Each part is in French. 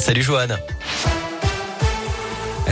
Salut Joanne.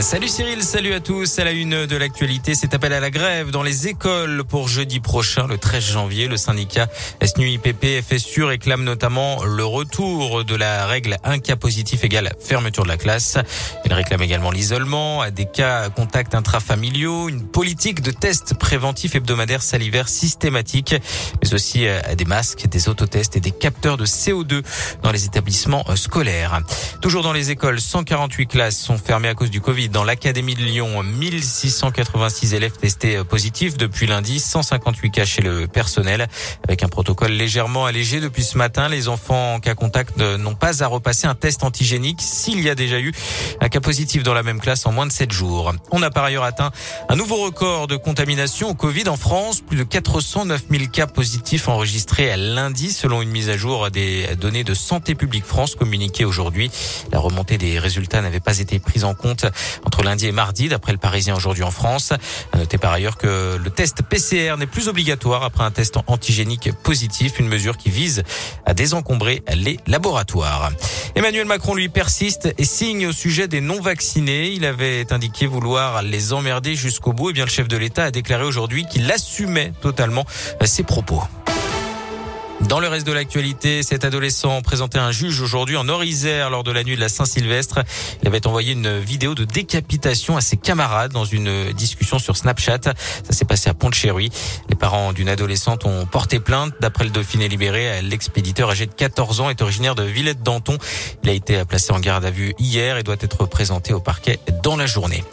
Salut Cyril, salut à tous. À la une de l'actualité, cet appel à la grève dans les écoles pour jeudi prochain, le 13 janvier. Le syndicat SNUIPP FSU réclame notamment le retour de la règle un cas positif égale fermeture de la classe. Il réclame également l'isolement, des cas contacts intrafamiliaux, une politique de tests préventifs hebdomadaires salivaires systématiques, mais aussi des masques, des autotests et des capteurs de CO2 dans les établissements scolaires. Toujours dans les écoles, 148 classes sont fermées à cause du Covid dans l'Académie de Lyon. 1686 élèves testés positifs depuis lundi, 158 cas chez le personnel. Avec un protocole légèrement allégé depuis ce matin, les enfants en cas contact n'ont pas à repasser un test antigénique s'il y a déjà eu un cas positif dans la même classe en moins de 7 jours. On a par ailleurs atteint un nouveau record de contamination au Covid en France. Plus de 409 000 cas positifs enregistrés lundi selon une mise à jour des données de Santé publique France communiquées aujourd'hui. La remontée des résultats n'avait pas été prise en compte entre lundi et mardi, d'après le Parisien aujourd'hui en France. À noter par ailleurs que le test PCR n'est plus obligatoire après un test antigénique positif, une mesure qui vise à désencombrer les laboratoires. Emmanuel Macron, lui, persiste et signe au sujet des non-vaccinés. Il avait indiqué vouloir les emmerder jusqu'au bout. Et bien, le chef de l'État a déclaré aujourd'hui qu'il assumait totalement ses propos. Dans le reste de l'actualité, cet adolescent présentait un juge aujourd'hui en Orisère lors de la nuit de la Saint-Sylvestre. Il avait envoyé une vidéo de décapitation à ses camarades dans une discussion sur Snapchat. Ça s'est passé à Pont-de-Chéruy. Les parents d'une adolescente ont porté plainte. D'après le Dauphiné libéré, l'expéditeur âgé de 14 ans est originaire de Villette-Danton. Il a été placé en garde à vue hier et doit être présenté au parquet dans la journée.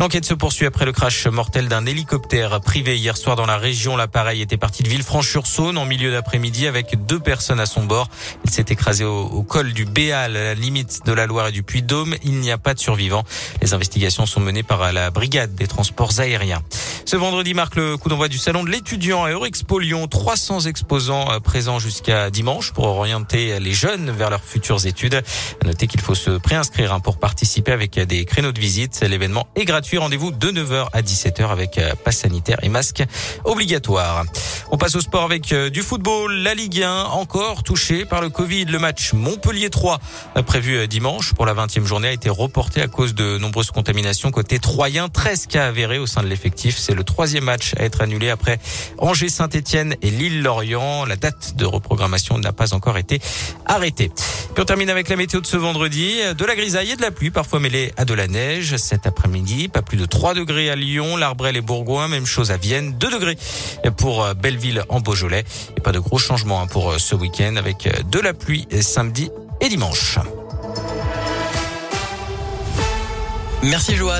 L'enquête se poursuit après le crash mortel d'un hélicoptère privé hier soir dans la région. L'appareil était parti de Villefranche-sur-Saône en milieu d'après-midi avec deux personnes à son bord. Il s'est écrasé au, col du Béal, à la limite de la Loire et du Puy-de-Dôme. Il n'y a pas de survivants. Les investigations sont menées par la brigade des transports aériens. Ce vendredi marque le coup d'envoi du salon de l'étudiant à Eurexpo Lyon. 300 exposants euh, présents jusqu'à dimanche pour orienter les jeunes vers leurs futures études. Notez qu'il faut se préinscrire hein, pour participer avec des créneaux de visite. L'événement est gratuit. Rendez-vous de 9h à 17h avec euh, passe sanitaire et masque obligatoire. On passe au sport avec euh, du football. La Ligue 1 encore touchée par le Covid. Le match Montpellier 3 prévu dimanche pour la 20e journée a été reporté à cause de nombreuses contaminations côté troyen. 13 cas avérés au sein de l'effectif. C'est le troisième match à être annulé après Angers Saint-Etienne et Lille-Lorient. La date de reprogrammation n'a pas encore été arrêtée. Puis on termine avec la météo de ce vendredi. De la grisaille et de la pluie, parfois mêlée à de la neige. Cet après-midi, pas plus de 3 degrés à Lyon, l'Arbrel et Bourgoin. Même chose à Vienne. 2 degrés pour Belleville en Beaujolais. Et pas de gros changements hein, pour ce week-end avec de la pluie samedi et dimanche. Merci Joanne.